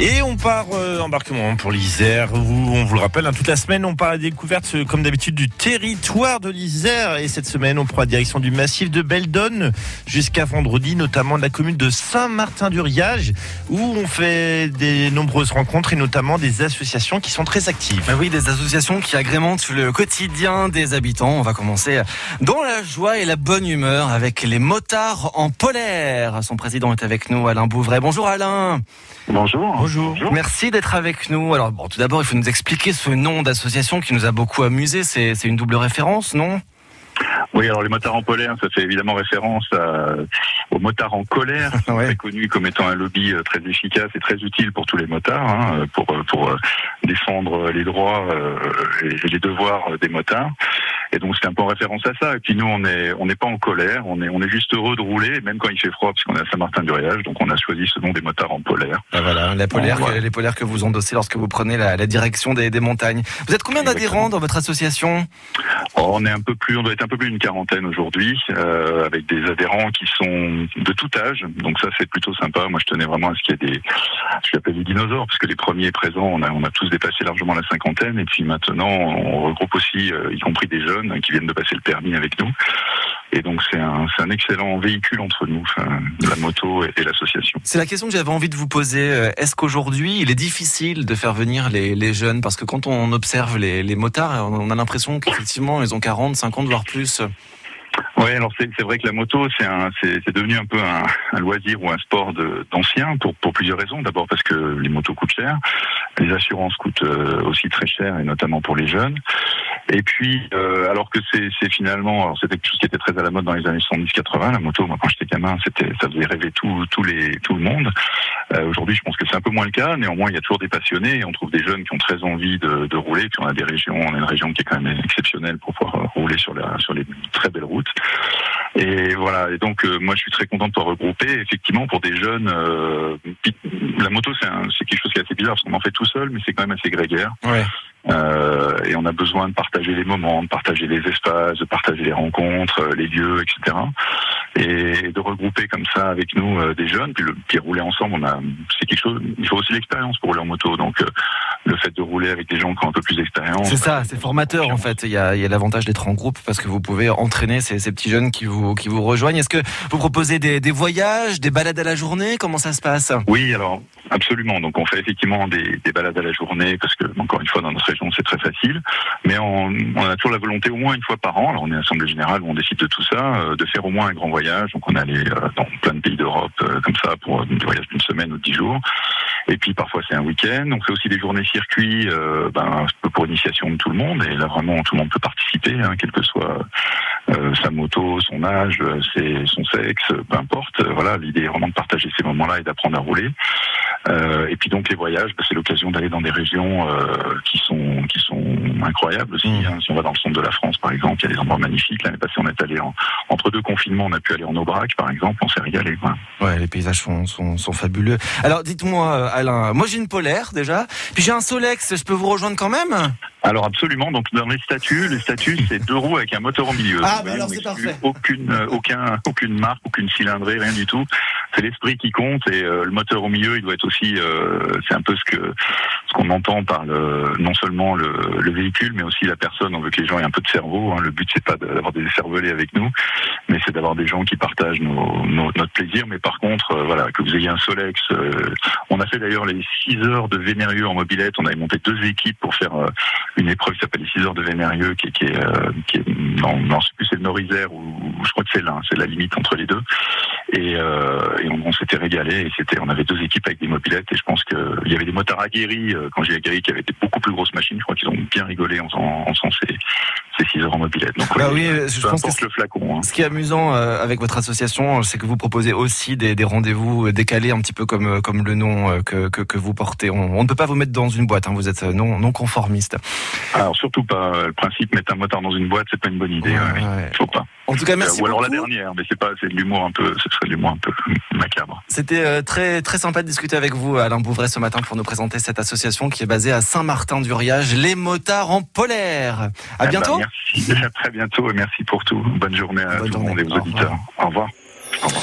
Et on part euh, embarquement pour l'Isère, où on vous le rappelle, hein, toute la semaine on part à la découverte, euh, comme d'habitude, du territoire de l'Isère. Et cette semaine, on prend la direction du massif de Beldonne jusqu'à vendredi, notamment de la commune de Saint-Martin-du-Riage, où on fait des nombreuses rencontres et notamment des associations qui sont très actives. Bah oui, des associations qui agrémentent le quotidien des habitants. On va commencer dans la joie et la bonne humeur avec les motards en polaire. Son président est avec nous, Alain Bouvray. Bonjour Alain. Bonjour. Bonjour. Merci d'être avec nous. Alors, bon, tout d'abord, il faut nous expliquer ce nom d'association qui nous a beaucoup amusé. C'est une double référence, non? Oui, alors les motards en polaire, ça fait évidemment référence à, aux motards en colère, Ouais. très connus comme étant un lobby euh, très efficace et très utile pour tous les motards, hein, pour, euh, pour euh, défendre les droits et les devoirs des motards. Et donc c'est un peu en référence à ça. Et puis nous, on est on n'est pas en colère, on est on est juste heureux de rouler, même quand il fait froid, parce qu'on est à Saint-Martin-du-Riage. Donc on a choisi ce nom des motards en polaire. Ah, voilà, la polaire, Bon, ouais. que- les polaires que vous endossez lorsque vous prenez la, la direction des, des montagnes. Vous êtes combien d'adhérents dans votre association? Oh, on est un peu plus, on doit être un peu plus d'une quarantaine aujourd'hui, euh, avec des adhérents qui sont de tout âge. Donc ça, c'est plutôt sympa. Moi, je tenais vraiment à ce qu'il y ait des, je l'appelle les dinosaures, parce que les premiers présents, on a, on a tous dépassé largement la cinquantaine. Et puis maintenant, on regroupe aussi, euh, y compris des jeunes qui viennent de passer le permis avec nous. Et donc c'est un, un excellent véhicule entre nous, la moto et, l'association. C'est la question que j'avais envie de vous poser. Euh, Est-ce qu'aujourd'hui, il est difficile de faire venir les, les jeunes? Parce que quand on observe les, les motards, on a l'impression qu'effectivement, ils ont 40, 50, voire plus. Oui, alors c'est vrai que la moto, c'est devenu un peu un, un loisir ou un sport d'anciens pour, pour plusieurs raisons. D'abord parce que les motos coûtent cher, les assurances coûtent euh, aussi très cher, et notamment pour les jeunes. Et puis, euh, alors que c'est finalement, alors c'était quelque chose qui était très à la mode dans les années 70-80, la moto. Moi, quand j'étais gamin, c'était, ça faisait rêver tout, tous les, tout le monde. Euh, Aujourd'hui, je pense que c'est un peu moins le cas. Néanmoins, il y a toujours des passionnés. Et on trouve des jeunes qui ont très envie de, de rouler. Puis on a des régions, on a une région qui est quand même exceptionnelle pour pouvoir euh, rouler sur, la, sur les très belles routes. Et voilà. Et donc, euh, moi, je suis très content de pouvoir regrouper. Effectivement, pour des jeunes, euh, la moto, c'est quelque chose qui est assez bizarre parce qu'on en fait tout seul, mais c'est quand même assez grégaire. Ouais. Euh, et on a besoin de partager les moments, de partager les espaces, de partager les rencontres, les lieux, etc. Et de regrouper comme ça avec nous des jeunes, puis, le, puis rouler ensemble, on a, c'est quelque chose. Il faut aussi l'expérience pour rouler en moto. Donc, le fait de rouler avec des gens qui ont un peu plus d'expérience. C'est ça, c'est formateur en fait. Il y a, il y a l'avantage d'être en groupe parce que vous pouvez entraîner ces, ces petits jeunes qui vous, qui vous rejoignent. Est-ce que vous proposez des, des voyages, des balades à la journée? Comment ça se passe? Oui, alors absolument. Donc on fait effectivement des, des balades à la journée parce que encore une fois dans notre région c'est très facile, mais on, on a toujours la volonté au moins une fois par an. Alors on est à l'assemblée générale où on décide de tout ça, euh, de faire au moins un grand voyage. Donc on est allé euh, dans plein de pays d'Europe euh, comme ça pour des voyages d'une semaine ou dix jours. Et puis parfois c'est un week-end. On fait aussi des journées circuits, euh, ben, pour initiation de tout le monde. Et là vraiment tout le monde peut participer, hein, quel que soit euh, sa moto, son âge, euh, ses- son sexe, peu importe. Euh, Voilà, l'idée est vraiment de partager ces moments-là et d'apprendre à rouler. Euh, et puis donc les voyages, bah, c'est l'occasion d'aller dans des régions euh, qui sont qui sont incroyables aussi. Mhm. hein. Si on va dans le centre de la France, par exemple, il y a des endroits magnifiques. L'année passée, on est allé en, entre deux confinements, on a pu aller en Aubrac, par exemple. On s'est régalé. quoi. Ouais, les paysages sont, sont, sont fabuleux. Alors dites-moi, euh, Alain, moi j'ai une polaire déjà, puis j'ai un Solex, je peux vous rejoindre quand même? Alors absolument. Donc dans les statuts, les statuts, c'est deux roues avec un moteur au milieu. Ah, bah alors, c'est parfait. Aucune, euh, aucun, aucune marque, aucune cylindrée, rien du tout. C'est l'esprit qui compte et euh, le moteur au milieu, il doit être aussi. euh, c'est un peu ce que ce qu'on entend par le, non seulement le, le véhicule, mais aussi la personne. On veut que les gens aient un peu de cerveau. hein. Le but c'est pas d'avoir des cervelés avec nous, mais c'est d'avoir des gens qui partagent nos, nos- notre plaisir. Mais par contre, euh, voilà, que vous ayez un Solex. euh, on a fait d'ailleurs les 6 heures de Vénérieux en mobilette. On avait monté deux équipes pour faire euh, une épreuve qui s'appelle les 6 heures de Vénérieux, qui, est- qui est, euh, qui est non, non, je sais plus c'est le ou, je crois que c'est là, c'est la limite entre les deux. Et, euh, et on, s'était régalé. Et c'était, on avait deux équipes avec des mobilettes. Et je pense que il y avait des motards aguerris euh, quand j'ai aguerri qui avaient des beaucoup plus grosses machines. Je crois qu'ils ont bien rigolé en en faisant ces, ces 6 heures en mobilette. Donc Bah oui, je peu pense que le flacon. hein. Ce qui est amusant euh, avec votre association, c'est que vous proposez aussi des, des rendez-vous décalés, un petit peu comme, euh, comme le nom euh, que, que, que vous portez. On, on ne peut pas vous mettre dans une boîte, hein, vous êtes euh, non, non conformiste. Alors surtout pas euh, le principe mettre un motard dans une boîte, c'est pas une bonne idée. Ouais, ouais, ouais. Faut pas. En tout cas, merci Ou alors la dernière, mais c'est pas, c'est de l'humour un peu, ce serait de l'humour un peu macabre. C'était euh, très très sympa de discuter avec vous, Alain Bouvray, ce matin pour nous présenter cette association qui est basée à Saint-Martin-du-Riage, les motards en polaire. À Eh ben, bientôt. merci. À très bientôt et merci pour tout. Bonne journée à Bonne tout le monde et aux Au auditeurs. Au revoir. Au revoir.